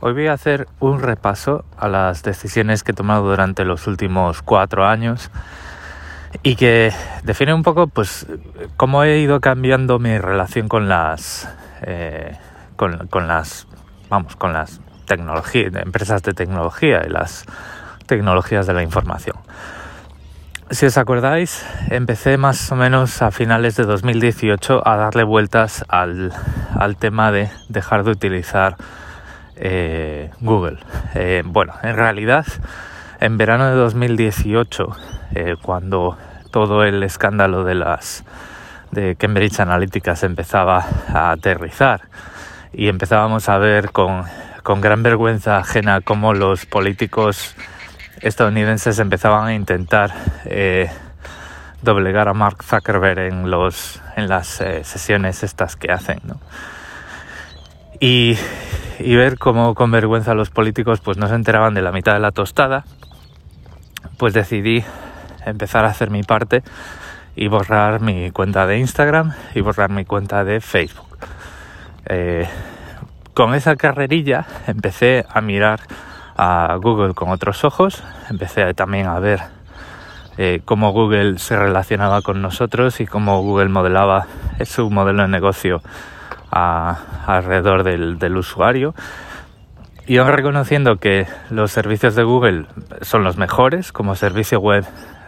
Hoy voy a hacer un repaso a las decisiones que he tomado durante los últimos cuatro años y que define un poco pues cómo he ido cambiando mi relación con las eh, con, las vamos con las tecnologías empresas de tecnología y las tecnologías de la información. Si os acordáis empecé más o menos a finales de 2018 a darle vueltas al, al tema de dejar de utilizar eh, Google. Eh, bueno, en realidad, en verano de 2018, eh, cuando todo el escándalo de las de Cambridge Analytica se empezaba a aterrizar y empezábamos a ver con, con gran vergüenza ajena cómo los políticos estadounidenses empezaban a intentar doblegar a Mark Zuckerberg en los en las sesiones estas que hacen ¿no? y, y ver cómo con vergüenza los políticos pues no se enteraban de la mitad de la tostada, pues decidí empezar a hacer mi parte y borrar mi cuenta de Instagram y borrar mi cuenta de Facebook. Eh, con esa carrerilla empecé a mirar a Google con otros ojos, empecé también a ver eh, cómo Google se relacionaba con nosotros y cómo Google modelaba su modelo de negocio alrededor del, usuario. Y aún reconociendo que los servicios de Google son los mejores, como servicio web,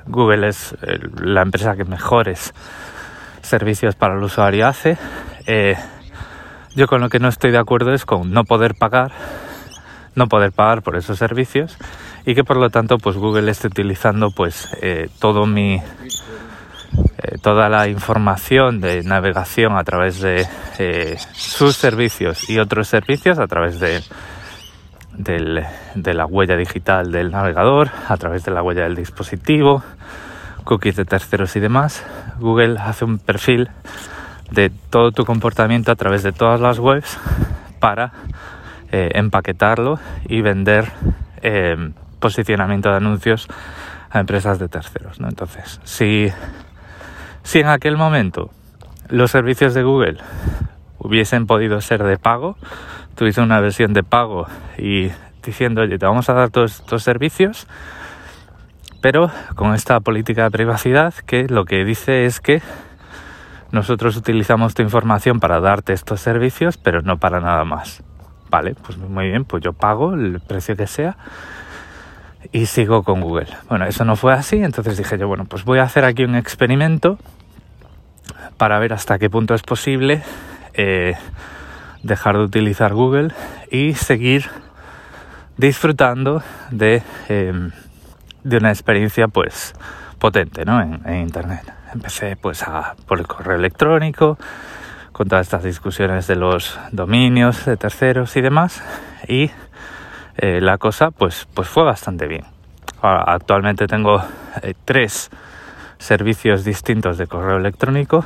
Google es eh, la empresa que mejores servicios para el usuario hace. Eh, yo con lo que no estoy de acuerdo es con no poder pagar, no poder pagar por esos servicios y que por lo tanto pues Google esté utilizando pues eh, todo mi eh, toda la información de navegación a través de eh, sus servicios y otros servicios a través de, la huella digital del navegador, a través de la huella del dispositivo, cookies de terceros y demás. Google hace un perfil de todo tu comportamiento a través de todas las webs para eh, empaquetarlo y vender posicionamiento de anuncios a empresas de terceros. Entonces, si si en aquel momento los servicios de Google hubiesen podido ser de pago, tuviese una versión de pago y diciendo, oye, te vamos a dar todos estos servicios, pero con esta política de privacidad que lo que dice es que nosotros utilizamos tu información para darte estos servicios, pero no para nada más. Vale, pues muy bien, pues yo pago el precio que sea y sigo con Google. Bueno, eso no fue así, entonces dije yo, bueno, pues voy a hacer aquí un experimento para ver hasta qué punto es posible eh, dejar de utilizar Google y seguir disfrutando de, em, de una experiencia pues potente ¿no? en, internet. Empecé pues a, por el correo electrónico, con todas estas discusiones de los dominios de terceros y demás y eh, la cosa pues, pues fue bastante bien. actualmente tengo eh, tres servicios distintos de correo electrónico.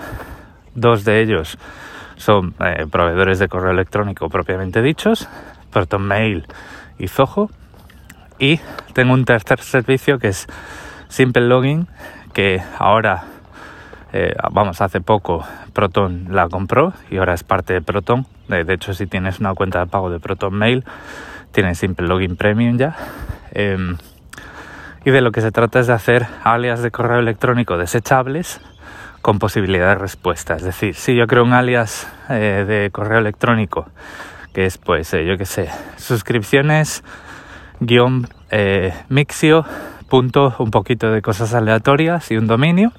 Dos de ellos son eh, proveedores de correo electrónico propiamente dichos, ProtonMail y Zoho. Y tengo un tercer servicio que es Simple Login, que ahora, eh, vamos, hace poco Proton la compró y ahora es parte de Proton. De, hecho, si tienes una cuenta de pago de ProtonMail, tienes Simple Login Premium ya. Em, y de lo que se trata es de hacer alias de correo electrónico desechables con posibilidad de respuesta. Es decir, si yo creo un alias eh, de correo electrónico que es, pues, eh, yo qué sé, suscripciones guion eh, mixio punto un poquito de cosas aleatorias y un dominio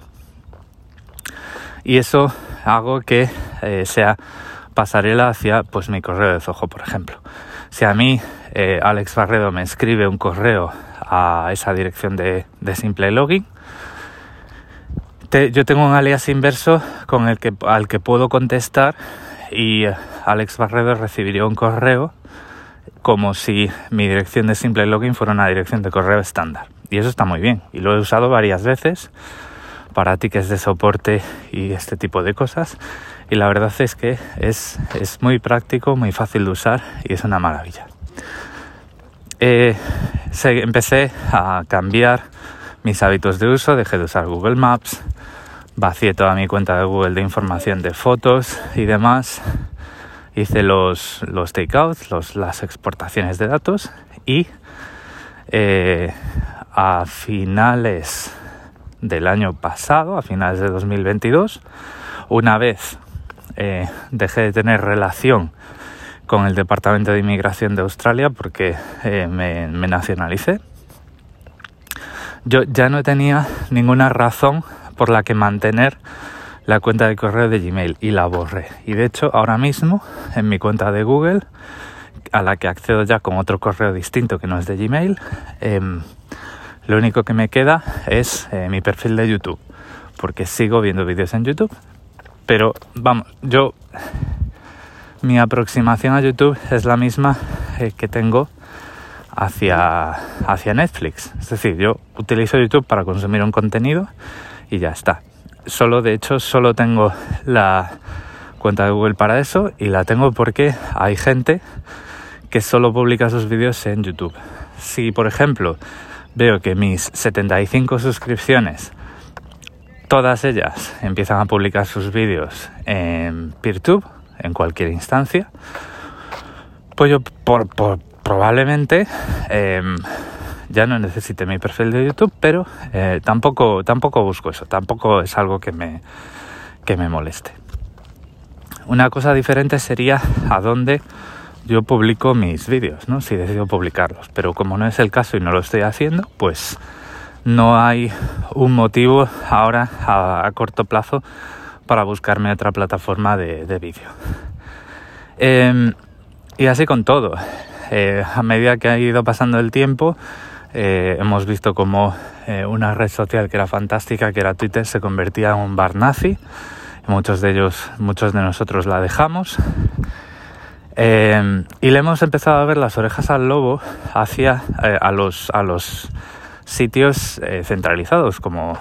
y eso hago que sea pasarela hacia pues mi correo de Zoho por ejemplo si a mí Alex Barredo me escribe un correo a esa dirección de, simple login. yo tengo un alias inverso con el que, al que puedo contestar y eh, Alex Barredo recibiría un correo como si mi dirección de simple login fuera una dirección de correo estándar. Y eso está muy bien. Y lo he usado varias veces para tickets de soporte y este tipo de cosas. Y la verdad es que es, es muy práctico, muy fácil de usar y es una maravilla. Eh, empecé a cambiar mis hábitos de uso, dejé de usar Google Maps, vacié toda mi cuenta de Google de información de fotos y demás. hice los, takeouts, los, las exportaciones de datos y eh, a finales del año pasado, a finales de 2022, una vez eh, dejé de tener relación con el Departamento de Inmigración de Australia porque eh, me, me nacionalicé, yo ya no tenía ninguna razón por la que mantener la cuenta de correo de Gmail y la borré. Y de hecho, ahora mismo en mi cuenta de Google, a la que accedo ya con otro correo distinto que no es de Gmail, em, lo único que me queda es eh, mi perfil de YouTube, porque sigo viendo vídeos en YouTube. Pero vamos, yo mi aproximación a YouTube es la misma eh, que tengo hacia, hacia Netflix. Es decir, yo utilizo YouTube para consumir un contenido y ya está. Solo, de hecho, solo tengo la cuenta de Google para eso y la tengo porque hay gente que solo publica sus vídeos en YouTube. Si, por ejemplo, veo que mis 75 suscripciones, todas ellas empiezan a publicar sus vídeos en PeerTube, en cualquier instancia, pues yo por, por, probablemente em, ya no necesite mi perfil de YouTube, pero eh, tampoco, tampoco busco eso, tampoco es algo que me, que me moleste. Una cosa diferente sería a dónde yo publico mis vídeos, ¿no? si decido publicarlos, pero como no es el caso y no lo estoy haciendo, pues no hay un motivo ahora a, corto plazo para buscarme otra plataforma de, vídeo. Em, y así con todo. Eh, a medida que ha ido pasando el tiempo, eh, hemos visto como eh, una red social que era fantástica, que era Twitter, se convertía en un bar nazi. Muchos de ellos, muchos de nosotros la dejamos. y le hemos empezado a ver las orejas al lobo hacia a, los, a los sitios centralizados como,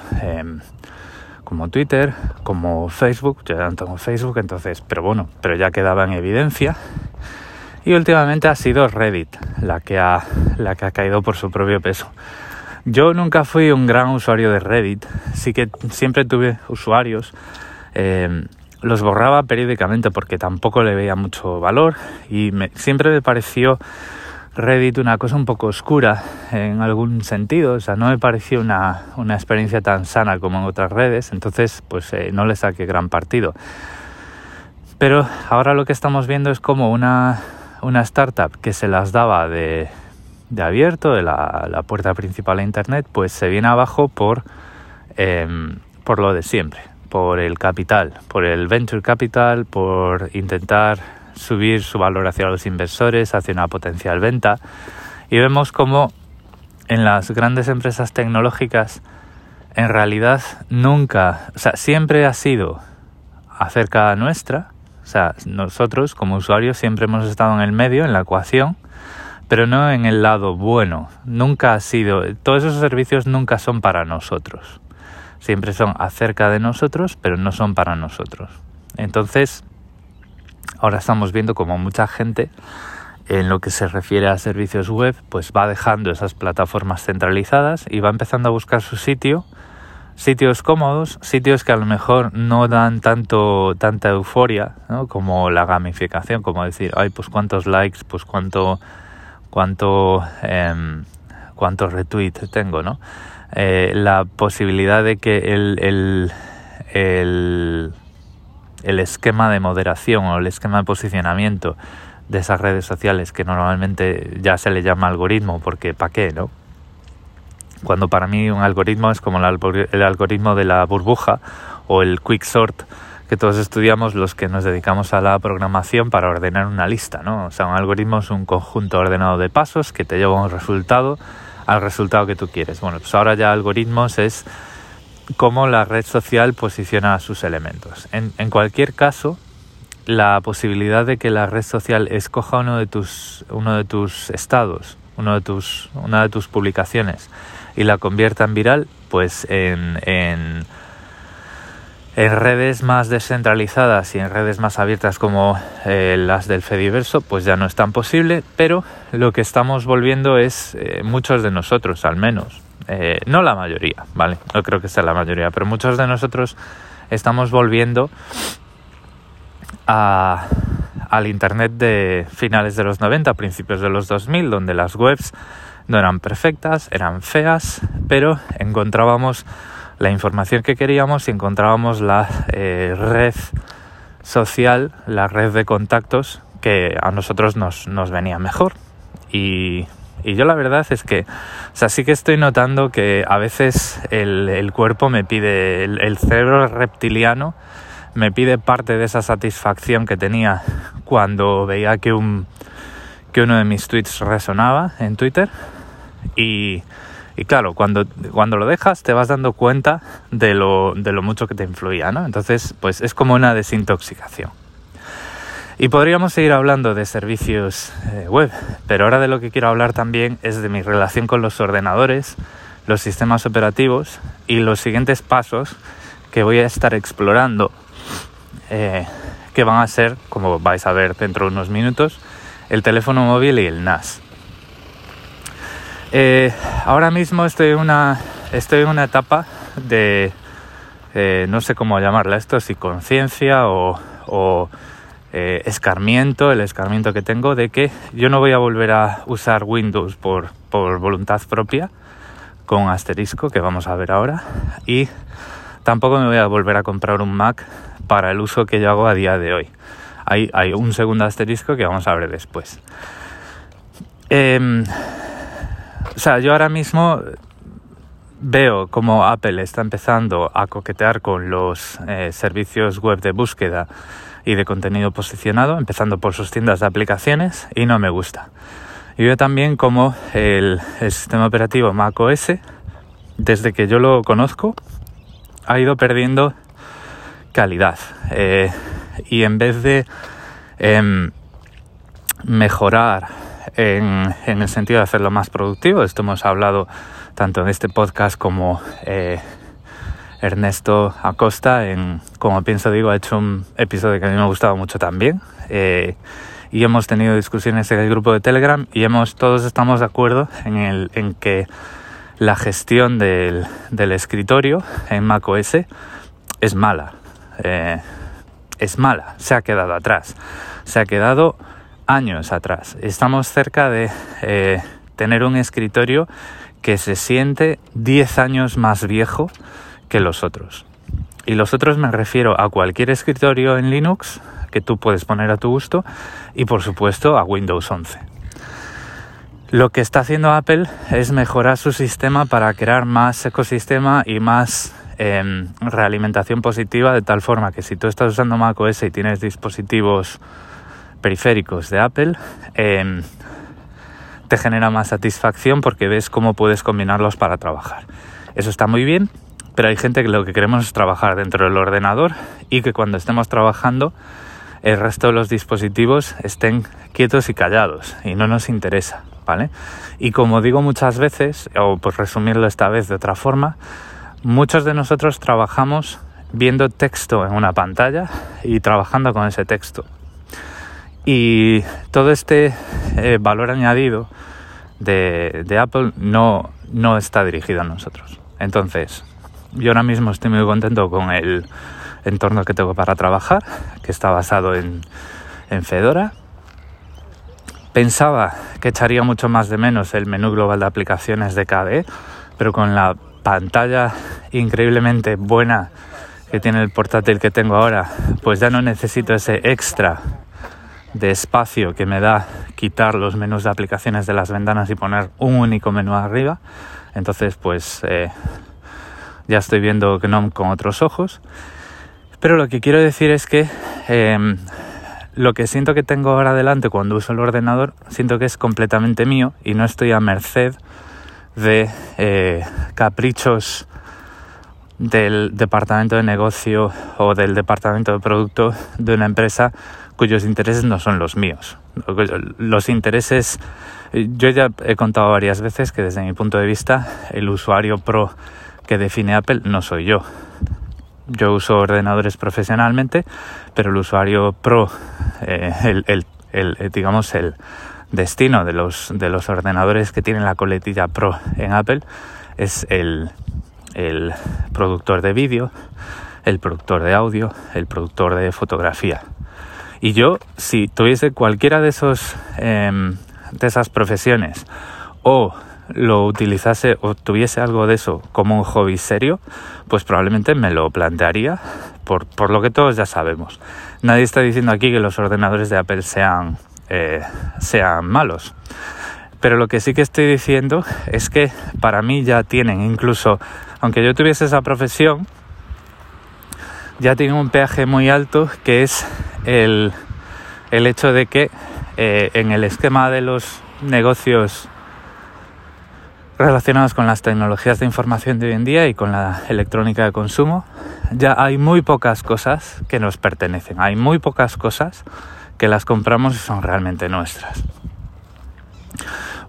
como Twitter, como Facebook. Yo ya no tengo Facebook, entonces, pero bueno, pero ya quedaba en evidencia y últimamente ha sido Reddit la que ha, la que ha caído por su propio peso. Yo nunca fui un gran usuario de Reddit, sí que siempre tuve usuarios, eh, los borraba periódicamente porque tampoco le veía mucho valor y siempre me pareció Reddit una cosa un poco oscura en algún sentido, o sea, no me pareció una, una experiencia tan sana como en otras redes, entonces pues eh, no le saqué gran partido. Pero ahora lo que estamos viendo es como una, una startup que se las daba de, abierto, de la, puerta principal a Internet, pues se viene abajo por, em, por lo de siempre, por el capital, por el venture capital, por intentar subir su valor hacia los inversores, hacia una potencial venta. Y vemos como en las grandes empresas tecnológicas, en realidad nunca, o sea, siempre ha sido acerca nuestra, o sea, nosotros como usuarios siempre hemos estado en el medio, en la ecuación, pero no en el lado bueno. Nunca ha sido, todos esos servicios nunca son para nosotros. Siempre son acerca de nosotros, pero no son para nosotros. Entonces, ahora estamos viendo como mucha gente en lo que se refiere a servicios web, pues va dejando esas plataformas centralizadas y va empezando a buscar su sitio sitios cómodos, sitios que a lo mejor no dan tanto tanta euforia, ¿no? como la gamificación, como decir, ay, pues cuántos likes, pues cuánto cuánto eh, cuántos retweets tengo, ¿no? Eh, la posibilidad de que el, el, el, el esquema de moderación o el esquema de posicionamiento de esas redes sociales que normalmente ya se le llama algoritmo porque ¿para qué, no? cuando para mí un algoritmo es como el, algoritmo de la burbuja o el quicksort que todos estudiamos los que nos dedicamos a la programación para ordenar una lista, ¿no? O sea, un algoritmo es un conjunto ordenado de pasos que te lleva un resultado, al resultado que tú quieres. Bueno, pues ahora ya algoritmos es cómo la red social posiciona sus elementos. En, en cualquier caso, la posibilidad de que la red social escoja uno de tus, uno de tus estados, uno de tus, una de tus publicaciones, y la convierta en viral, pues en, en, redes más descentralizadas y en redes más abiertas como eh, las del Fediverso, pues ya no es tan posible, pero lo que estamos volviendo es, eh, muchos de nosotros al menos, eh, no la mayoría, ¿vale? No creo que sea la mayoría, pero muchos de nosotros estamos volviendo a, al Internet de finales de los 90, principios de los 2000, donde las webs no eran perfectas, eran feas, pero encontrábamos la información que queríamos y encontrábamos la eh, red social, la red de contactos que a nosotros nos, nos venía mejor. Y, yo la verdad es que, o sea, sí que estoy notando que a veces el, cuerpo me pide, el, cerebro reptiliano me pide parte de esa satisfacción que tenía cuando veía que, un, que uno de mis tweets resonaba en Twitter. Y, y claro, cuando, cuando lo dejas te vas dando cuenta de lo, de lo mucho que te influía, ¿no? Entonces, pues es como una desintoxicación. Y podríamos seguir hablando de servicios eh, web, pero ahora de lo que quiero hablar también es de mi relación con los ordenadores, los sistemas operativos y los siguientes pasos que voy a estar explorando, eh, que van a ser, como vais a ver dentro de unos minutos, el teléfono móvil y el NAS. Eh, ahora mismo estoy en una, estoy en una etapa de, no sé cómo llamarla esto, si conciencia o eh, escarmiento, el escarmiento que tengo de que yo no voy a volver a usar Windows por, por voluntad propia con asterisco que vamos a ver ahora y tampoco me voy a volver a comprar un Mac para el uso que yo hago a día de hoy. Hay, hay un segundo asterisco que vamos a ver después. Em, o sea, yo ahora mismo veo como Apple está empezando a coquetear con los eh, servicios web de búsqueda y de contenido posicionado, empezando por sus tiendas de aplicaciones y no me gusta. Y veo también como el, sistema operativo macOS, desde que yo lo conozco, ha ido perdiendo calidad. Eh, y en vez de em, mejorar en, el sentido de hacerlo más productivo, esto hemos hablado tanto en este podcast como eh, Ernesto Acosta, en Como pienso digo, ha hecho un episodio que a mí me ha gustado mucho también. Eh, y hemos tenido discusiones en el grupo de Telegram y hemos todos estamos de acuerdo en, el, en que la gestión del, del escritorio en macOS es mala. Eh, es mala, se ha quedado atrás. Se ha quedado años atrás. Estamos cerca de eh, tener un escritorio que se siente 10 años más viejo que los otros. Y los otros me refiero a cualquier escritorio en Linux que tú puedes poner a tu gusto y por supuesto a Windows 11. Lo que está haciendo Apple es mejorar su sistema para crear más ecosistema y más em, realimentación positiva de tal forma que si tú estás usando macOS y tienes dispositivos periféricos de Apple, em, te genera más satisfacción porque ves cómo puedes combinarlos para trabajar. Eso está muy bien, pero hay gente que lo que queremos es trabajar dentro del ordenador y que cuando estemos trabajando el resto de los dispositivos estén quietos y callados y no nos interesa, ¿vale? Y como digo muchas veces, o por resumirlo esta vez de otra forma, muchos de nosotros trabajamos viendo texto en una pantalla y trabajando con ese texto. Y todo este eh, valor añadido de, Apple no, no está dirigido a nosotros. Entonces, yo ahora mismo estoy muy contento con el entorno que tengo para trabajar, que está basado en, Fedora. Pensaba que echaría mucho más de menos el menú global de aplicaciones de KDE, pero con la pantalla increíblemente buena que tiene el portátil que tengo ahora, pues ya no necesito ese extra de espacio que me da quitar los menús de aplicaciones de las ventanas y poner un único menú arriba. Entonces, pues eh, ya estoy viendo GNOME con otros ojos. Pero lo que quiero decir es que em, lo que siento que tengo ahora adelante cuando uso el ordenador, siento que es completamente mío y no estoy a merced de eh, caprichos del departamento de negocio o del departamento de producto de una empresa cuyos intereses no son los míos. Los intereses, yo ya he contado varias veces que desde mi punto de vista el usuario pro que define Apple no soy yo. Yo uso ordenadores profesionalmente, pero el usuario pro, eh, el, eh, digamos, el destino de los, de los ordenadores que tienen la coletilla pro en Apple es el, el productor de vídeo, el productor de audio, el productor de fotografía. Y yo, si tuviese cualquiera de esos em, de esas profesiones o lo utilizase o tuviese algo de eso como un hobby serio, pues probablemente me lo plantearía por, por lo que todos ya sabemos. Nadie está diciendo aquí que los ordenadores de Apple sean, eh, sean malos. Pero lo que sí que estoy diciendo es que para mí ya tienen, incluso aunque yo tuviese esa profesión, ya tienen un peaje muy alto que es el, el hecho de que eh, en el esquema de los negocios relacionados con las tecnologías de información de hoy en día y con la electrónica de consumo, ya hay muy pocas cosas que nos pertenecen, hay muy pocas cosas que las compramos y son realmente nuestras.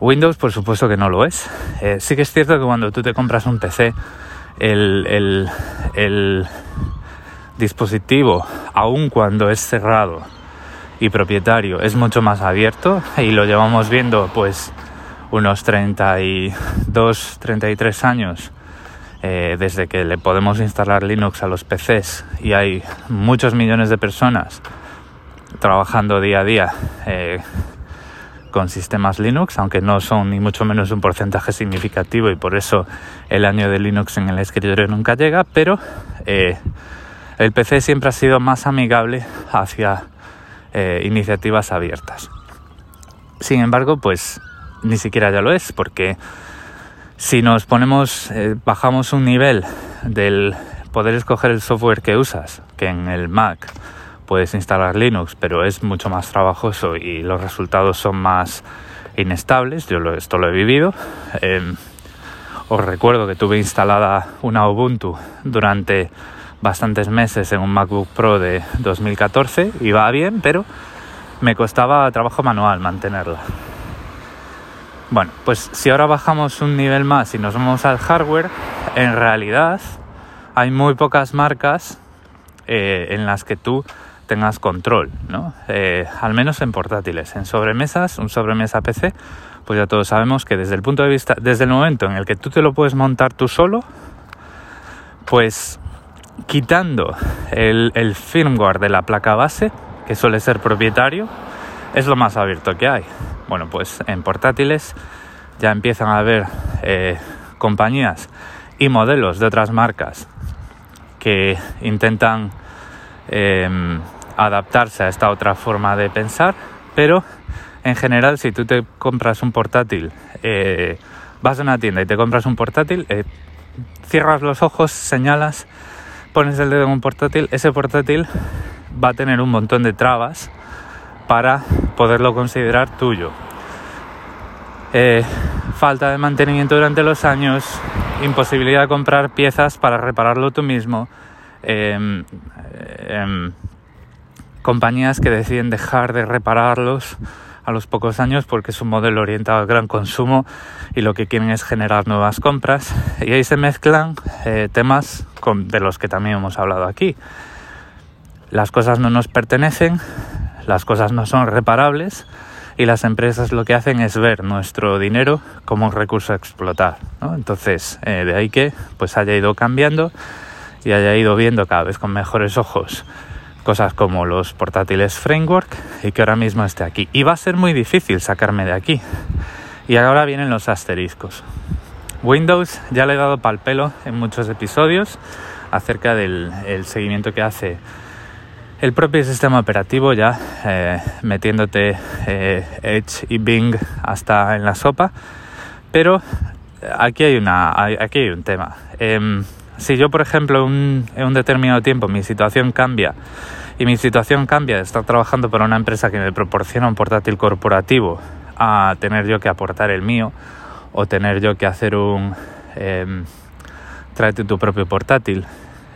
Windows, por supuesto que no lo es. Eh, sí que es cierto que cuando tú te compras un PC, el, el dispositivo, aun cuando es cerrado y propietario, es mucho más abierto y lo llevamos viendo pues unos 32, 33 años eh, desde que le podemos instalar Linux a los PCs y hay muchos millones de personas trabajando día a día eh, con sistemas Linux, aunque no son ni mucho menos un porcentaje significativo y por eso el año de Linux en el escritorio nunca llega, pero eh, el PC siempre ha sido más amigable hacia iniciativas abiertas. Sin embargo, pues ni siquiera ya lo es, porque si nos ponemos, eh, bajamos un nivel del poder escoger el software que usas, que en el Mac puedes instalar Linux, pero es mucho más trabajoso y los resultados son más inestables, yo esto lo he vivido. Em, os recuerdo que tuve instalada una Ubuntu durante bastantes meses en un MacBook Pro de 2014 y va bien, pero me costaba trabajo manual mantenerla. Bueno, pues si ahora bajamos un nivel más y nos vamos al hardware, en realidad hay muy pocas marcas eh, en las que tú tengas control, ¿no? Eh, al menos en portátiles. En sobremesas, un sobremesa PC, pues ya todos sabemos que desde el punto de vista, desde el momento en el que tú te lo puedes montar tú solo, pues quitando el, el firmware de la placa base, que suele ser propietario, es lo más abierto que hay. Bueno, pues en portátiles ya empiezan a haber eh, compañías y modelos de otras marcas que intentan em, adaptarse a esta otra forma de pensar, pero en general si tú te compras un portátil, eh, vas a una tienda y te compras un portátil, eh, cierras los ojos, señalas, pones el dedo en un portátil, ese portátil va a tener un montón de trabas para poderlo considerar tuyo. Eh, falta de mantenimiento durante los años, imposibilidad de comprar piezas para repararlo tú mismo, em, em, compañías que deciden dejar de repararlos a los pocos años porque es un modelo orientado al gran consumo y lo que quieren es generar nuevas compras y ahí se mezclan eh, temas de los que también hemos hablado aquí. Las cosas no nos pertenecen, las cosas no son reparables y las empresas lo que hacen es ver nuestro dinero como un recurso a explotar. Entonces, eh, de ahí que pues haya ido cambiando y haya ido viendo cada vez con mejores ojos cosas como los portátiles framework y que ahora mismo esté aquí. Y va a ser muy difícil sacarme de aquí. Y ahora vienen los asteriscos. Windows ya le he dado pal pelo en muchos episodios acerca del seguimiento que hace el propio sistema operativo ya eh, metiéndote eh, Edge y Bing hasta en la sopa. Pero aquí hay, una, aquí hay un tema. Em, si yo, por ejemplo, en un determinado tiempo mi situación cambia y mi situación cambia de estar trabajando para una empresa que me proporciona un portátil corporativo a tener yo que aportar el mío o tener yo que hacer un eh, tráete tu propio portátil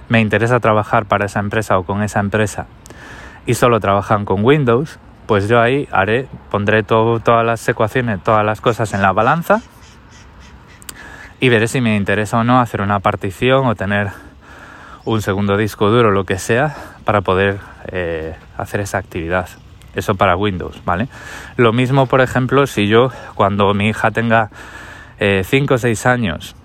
me interesa trabajar para esa empresa o con esa empresa y solo trabajan con Windows, pues yo ahí haré, pondré todas las ecuaciones, todas las cosas en la balanza y veré si me interesa o no hacer una partición o tener un segundo disco duro, lo que sea, para poder eh, hacer esa actividad. Eso para Windows, ¿vale? Lo mismo, por ejemplo, si yo, cuando mi hija tenga 5 eh, o 6 años,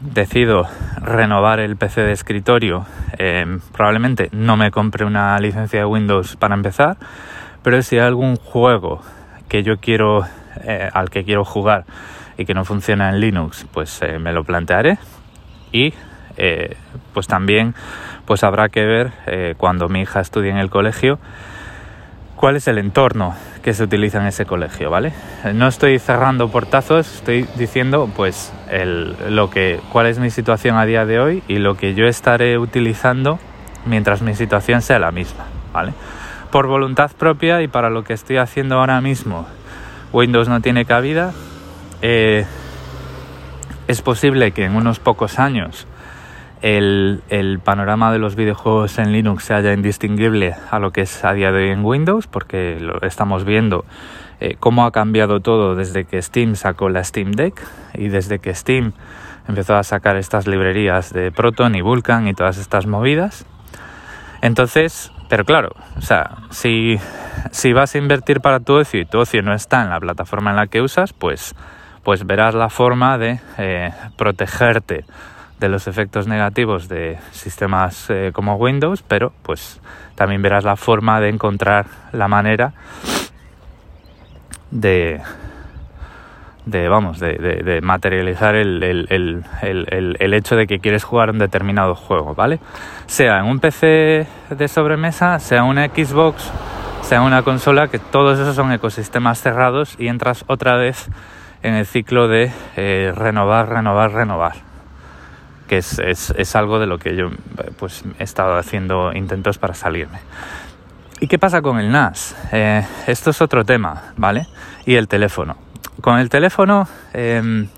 decido renovar el PC de escritorio, eh, probablemente no me compre una licencia de Windows para empezar, pero si hay algún juego que yo quiero, al que quiero jugar y que no funciona en Linux, pues eh, me lo plantearé y pues también pues habrá que ver cuando mi hija estudie en el colegio cuál es el entorno que se utiliza en ese colegio, ¿vale? No estoy cerrando portazos, estoy diciendo pues lo que, cuál es mi situación a día de hoy y lo que yo estaré utilizando mientras mi situación sea la misma, ¿vale? Por voluntad propia y para lo que estoy haciendo ahora mismo, Windows no tiene cabida. Eh, es posible que en unos pocos años el, panorama de los videojuegos en Linux se haya indistinguible a lo que es a día de hoy en Windows, porque lo estamos viendo eh, cómo ha cambiado todo desde que Steam sacó la Steam Deck y desde que Steam empezó a sacar estas librerías de Proton y Vulkan y todas estas movidas. Entonces, pero claro, o sea, si, si vas a invertir para tu ocio y tu ocio no está en la plataforma en la que usas, pues, pues verás la forma de eh, protegerte de los efectos negativos de sistemas eh, como Windows, pero pues también verás la forma de encontrar la manera de, de vamos, de, materializar el, el, hecho de que quieres jugar un determinado juego, ¿vale? Sea en un PC de sobremesa, sea una Xbox, sea una consola, que todos esos son ecosistemas cerrados y entras otra vez en el ciclo de eh, renovar, renovar, renovar que es, algo de lo que yo pues, he estado haciendo intentos para salirme. ¿Y qué pasa con el NAS? Eh, esto es otro tema, ¿vale? Y el teléfono. Con el teléfono em,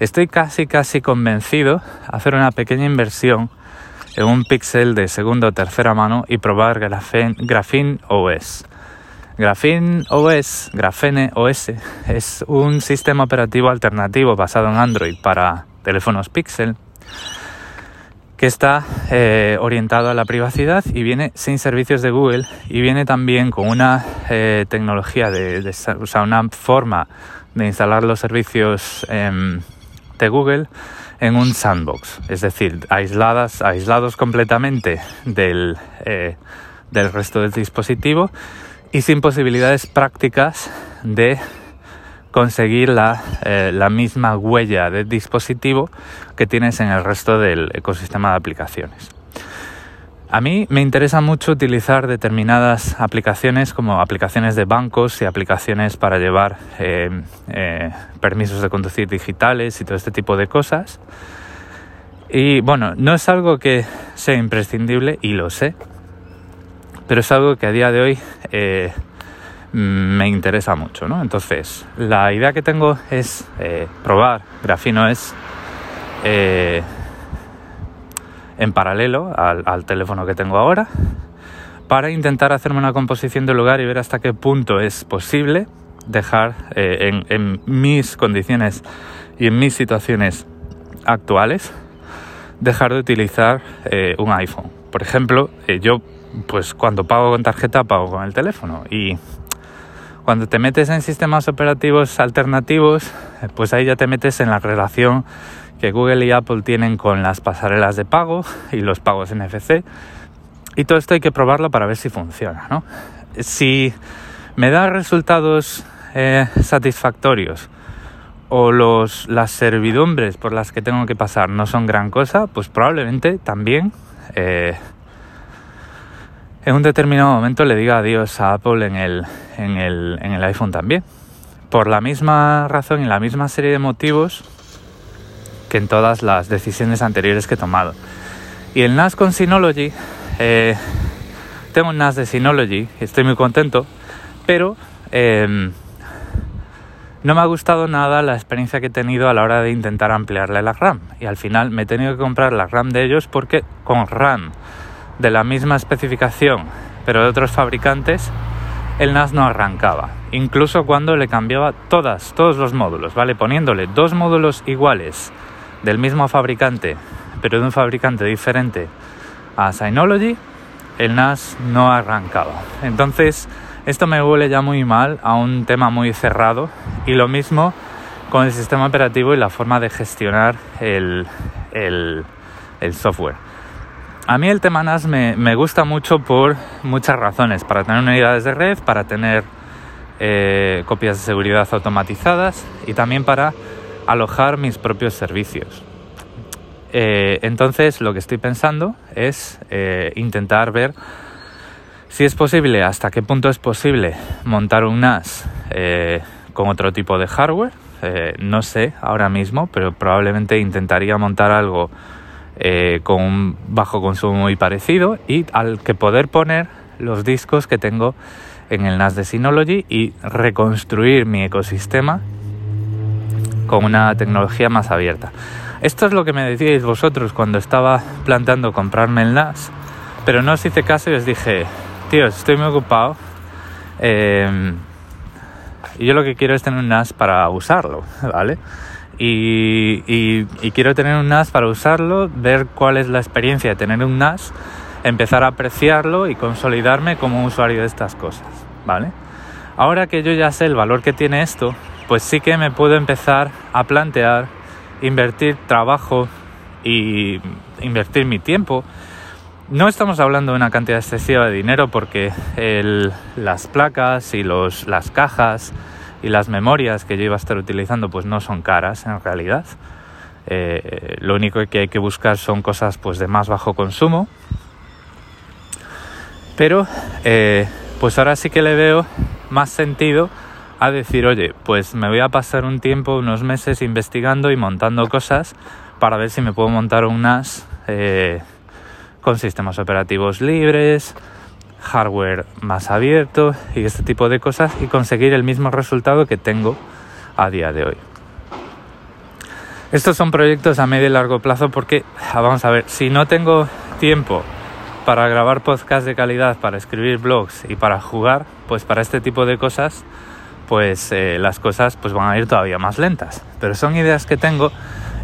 estoy casi casi convencido a hacer una pequeña inversión en un Pixel de segunda o tercera mano y probar Graphene, OS. Graphene OS, Graphene OS, es un sistema operativo alternativo basado en Android para teléfonos Pixel que está eh, orientado a la privacidad y viene sin servicios de Google y viene también con una eh, tecnología de, o sea, una forma de instalar los servicios em, de Google en un sandbox, es decir, aisladas, aislados completamente del, eh, del resto del dispositivo y sin posibilidades prácticas de conseguir eh, la, misma huella de dispositivo que tienes en el resto del ecosistema de aplicaciones. A mí me interesa mucho utilizar determinadas aplicaciones como aplicaciones de bancos y aplicaciones para llevar eh, eh, permisos de conducir digitales y todo este tipo de cosas. Y bueno, no es algo que sea imprescindible y lo sé, pero es algo que a día de hoy me interesa mucho, ¿no? Entonces, la idea que tengo es eh, probar Grafino es eh, en paralelo al, teléfono que tengo ahora para intentar hacerme una composición del lugar y ver hasta qué punto es posible dejar eh, en, mis condiciones y en mis situaciones actuales dejar de utilizar un iPhone. Por ejemplo, yo pues cuando pago con tarjeta pago con el teléfono y cuando te metes en sistemas operativos alternativos, pues ahí ya te metes en la relación que Google y Apple tienen con las pasarelas de pago y los pagos NFC. Y todo esto hay que probarlo para ver si funciona. ¿no? Si me da resultados eh, satisfactorios o los, las servidumbres por las que tengo que pasar no son gran cosa, pues probablemente también eh, en un determinado momento le diga adiós a Apple en el, en el, en el iPhone también. Por la misma razón y la misma serie de motivos que en todas las decisiones anteriores que he tomado. Y el NAS con Synology, eh, tengo un NAS de Synology, estoy muy contento, pero em, no me ha gustado nada la experiencia que he tenido a la hora de intentar ampliarle la RAM. Y al final me he tenido que comprar la RAM de ellos porque con RAM de la misma especificación, pero de otros fabricantes, el NAS no arrancaba. Incluso cuando le cambiaba todas, todos los módulos, ¿vale? Poniéndole dos módulos iguales del mismo fabricante, pero de un fabricante diferente a Synology, el NAS no arrancaba. Entonces, esto me huele ya muy mal a un tema muy cerrado y lo mismo con el sistema operativo y la forma de gestionar el, software. A mí el tema NAS me, me, gusta mucho por muchas razones, para tener unidades de red, para tener eh, copias de seguridad automatizadas y también para alojar mis propios servicios. Eh, entonces lo que estoy pensando es eh, intentar ver si es posible, hasta qué punto es posible montar un NAS con otro tipo de hardware. no sé ahora mismo, pero probablemente intentaría montar algo con un bajo consumo muy parecido y al que poder poner los discos que tengo en el NAS de Synology y reconstruir mi ecosistema con una tecnología más abierta. Esto es lo que me decíais vosotros cuando estaba planteando comprarme el NAS, pero no os hice caso y os dije, tío, estoy muy ocupado y yo lo que quiero es tener un NAS para usarlo, ¿vale? Y, y quiero tener un NAS para usarlo, ver cuál es la experiencia de tener un NAS empezar a apreciarlo y consolidarme como usuario de estas cosas, ¿vale? Ahora que yo ya sé el valor que tiene esto, pues sí que me puedo empezar a plantear invertir trabajo y invertir mi tiempo. No estamos hablando de una cantidad excesiva de dinero porque las placas y las cajas y las memorias que yo iba a estar utilizando pues no son caras en realidad. Eh, lo único que hay que buscar son cosas pues de más bajo consumo pero eh, pues ahora sí que le veo más sentido a decir, oye, pues me voy a pasar un tiempo, unos meses investigando y montando cosas para ver si me puedo montar un NAS eh, con sistemas operativos libres, hardware más abierto y este tipo de cosas y conseguir el mismo resultado que tengo a día de hoy. Estos son proyectos a medio y largo plazo porque, vamos a ver, si no tengo tiempo para grabar podcasts de calidad, para escribir blogs y para jugar, pues para este tipo de cosas, pues eh, las cosas pues van a ir todavía más lentas. Pero son ideas que tengo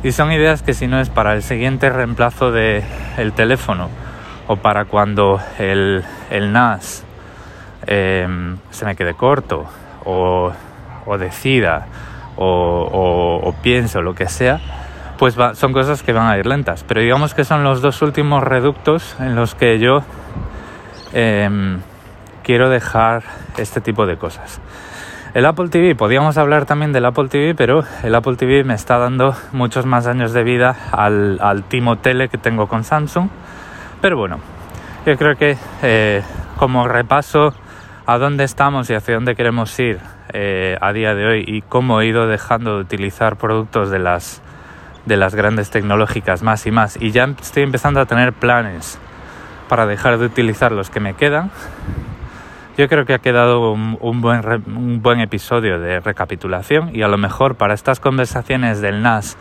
y son ideas que si no es para el siguiente reemplazo del el teléfono o para cuando el, el NAS em, se me quede corto o, o decida o, o, o pienso lo que sea, pues son cosas que van a ir lentas. Pero digamos que son los dos últimos reductos en los que yo em, quiero dejar este tipo de cosas. El Apple TV, podríamos hablar también del Apple TV, pero el Apple TV me está dando muchos más años de vida al, al Timo Tele que tengo con Samsung. Pero bueno, yo creo que eh, como repaso a dónde estamos y hacia dónde queremos ir eh, a día de hoy y cómo he ido dejando de utilizar productos de las de las grandes tecnológicas más y más y ya estoy empezando a tener planes para dejar de utilizar los que me quedan. Yo creo que ha quedado un, buen, un buen episodio de recapitulación y a lo mejor para estas conversaciones del NAS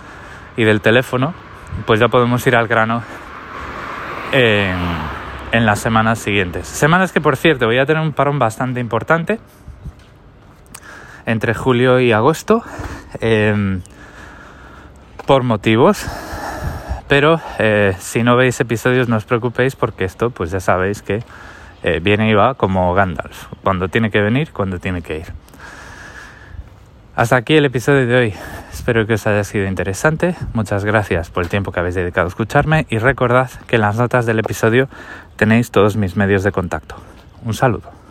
y del teléfono, pues ya podemos ir al grano en, las semanas siguientes. Semanas que, por cierto, voy a tener un parón bastante importante entre julio y agosto. Eh, por motivos. Pero eh, si no veis episodios no os preocupéis porque esto pues ya sabéis que eh, viene y va como Gandalf. Cuando tiene que venir, cuando tiene que ir. Hasta aquí el episodio de hoy. Espero que os haya sido interesante. Muchas gracias por el tiempo que habéis dedicado a escucharme y recordad que en las notas del episodio tenéis todos mis medios de contacto. Un saludo.